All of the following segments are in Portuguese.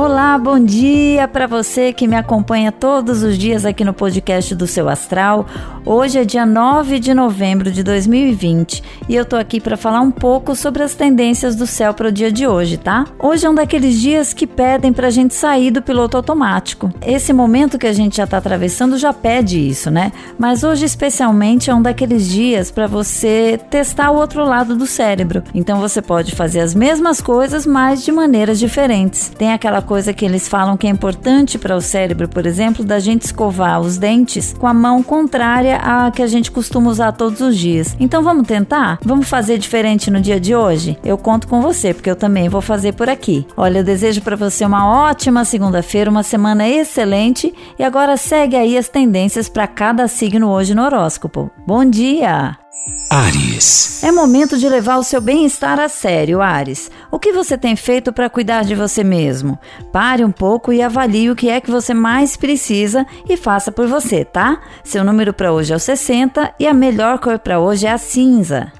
Olá, bom dia para você que me acompanha todos os dias aqui no podcast do Seu Astral. Hoje é dia 9 de novembro de 2020 e eu tô aqui para falar um pouco sobre as tendências do céu para o dia de hoje, tá? Hoje é um daqueles dias que pedem para a gente sair do piloto automático. Esse momento que a gente já está atravessando já pede isso, né? Mas hoje especialmente é um daqueles dias para você testar o outro lado do cérebro. Então você pode fazer as mesmas coisas, mas de maneiras diferentes. Tem aquela coisa que eles falam que é importante para o cérebro, por exemplo, da gente escovar os dentes com a mão contrária à que a gente costuma usar todos os dias. Então vamos tentar? Vamos fazer diferente no dia de hoje? Eu conto com você, porque eu também vou fazer por aqui. Olha, eu desejo para você uma ótima segunda-feira, uma semana excelente e agora segue aí as tendências para cada signo hoje no horóscopo. Bom dia! Ares. É momento de levar o seu bem-estar a sério, Ares. O que você tem feito para cuidar de você mesmo? Pare um pouco e avalie o que é que você mais precisa e faça por você, tá? Seu número para hoje é o 60 e a melhor cor para hoje é a cinza.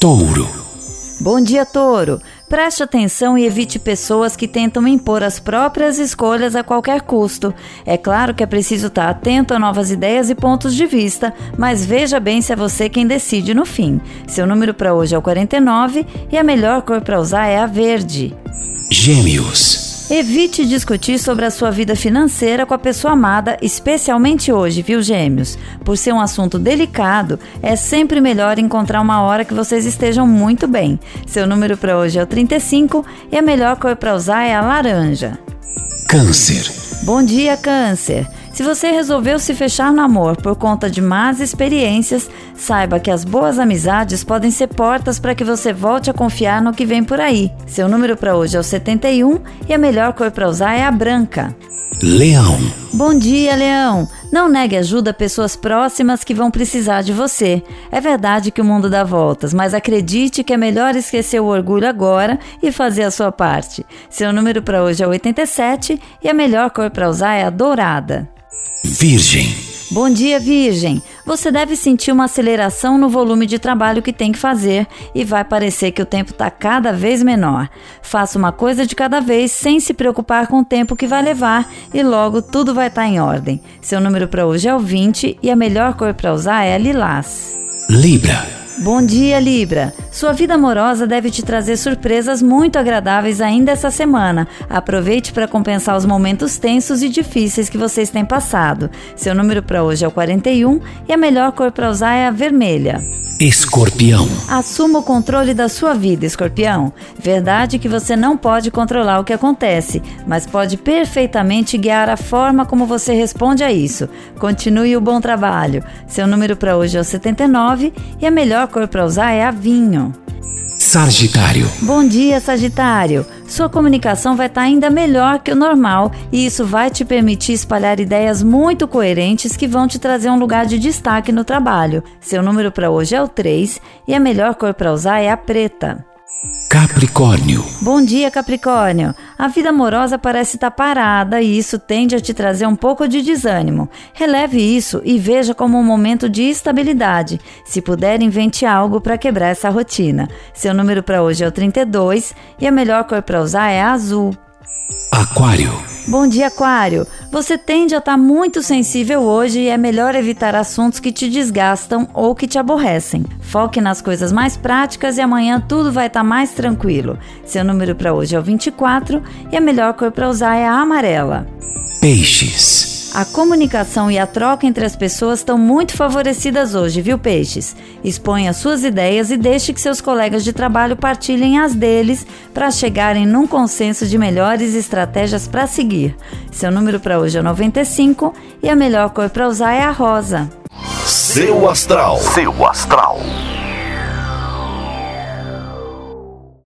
Touro. Bom dia, Touro. Preste atenção e evite pessoas que tentam impor as próprias escolhas a qualquer custo. É claro que é preciso estar atento a novas ideias e pontos de vista, mas veja bem se é você quem decide no fim. Seu número para hoje é o 49 e a melhor cor para usar é a verde. Gêmeos. Evite discutir sobre a sua vida financeira com a pessoa amada, especialmente hoje, viu, gêmeos? Por ser um assunto delicado, é sempre melhor encontrar uma hora que vocês estejam muito bem. Seu número para hoje é o 35 e a melhor cor para usar é a laranja. Câncer. Bom dia, Câncer. Se você resolveu se fechar no amor por conta de más experiências, saiba que as boas amizades podem ser portas para que você volte a confiar no que vem por aí. Seu número para hoje é o 71 e a melhor cor para usar é a branca. Leão. Bom dia, Leão. Não negue ajuda a pessoas próximas que vão precisar de você. É verdade que o mundo dá voltas, mas acredite que é melhor esquecer o orgulho agora e fazer a sua parte. Seu número para hoje é 87 e a melhor cor para usar é a dourada. Virgem. Bom dia, Virgem. Você deve sentir uma aceleração no volume de trabalho que tem que fazer e vai parecer que o tempo está cada vez menor. Faça uma coisa de cada vez sem se preocupar com o tempo que vai levar e logo tudo vai estar tá em ordem. Seu número para hoje é o 20 e a melhor cor para usar é a lilás. Libra. Bom dia, Libra. Sua vida amorosa deve te trazer surpresas muito agradáveis ainda essa semana. Aproveite para compensar os momentos tensos e difíceis que vocês têm passado. Seu número para hoje é o 41 e a melhor cor para usar é a vermelha. Escorpião. Assuma o controle da sua vida, Escorpião. Verdade que você não pode controlar o que acontece, mas pode perfeitamente guiar a forma como você responde a isso. Continue o bom trabalho. Seu número para hoje é o 79 e a melhor cor para usar é a vinho. Sagitário. Bom dia, Sagitário. Sua comunicação vai estar tá ainda melhor que o normal e isso vai te permitir espalhar ideias muito coerentes que vão te trazer um lugar de destaque no trabalho. Seu número para hoje é o 3 e a melhor cor para usar é a preta. Capricórnio. Bom dia, Capricórnio. A vida amorosa parece estar parada e isso tende a te trazer um pouco de desânimo. Releve isso e veja como um momento de estabilidade. Se puder, invente algo para quebrar essa rotina. Seu número para hoje é o 32 e a melhor cor para usar é a azul. Aquário. Bom dia, Aquário. Você tende a estar muito sensível hoje e é melhor evitar assuntos que te desgastam ou que te aborrecem. Foque nas coisas mais práticas e amanhã tudo vai estar mais tranquilo. Seu número para hoje é o 24 e a melhor cor para usar é a amarela. Peixes. A comunicação e a troca entre as pessoas estão muito favorecidas hoje, viu, Peixes? Exponha suas ideias e deixe que seus colegas de trabalho partilhem as deles para chegarem num consenso de melhores estratégias para seguir. Seu número para hoje é 95 e a melhor cor para usar é a rosa. Seu astral. Seu astral.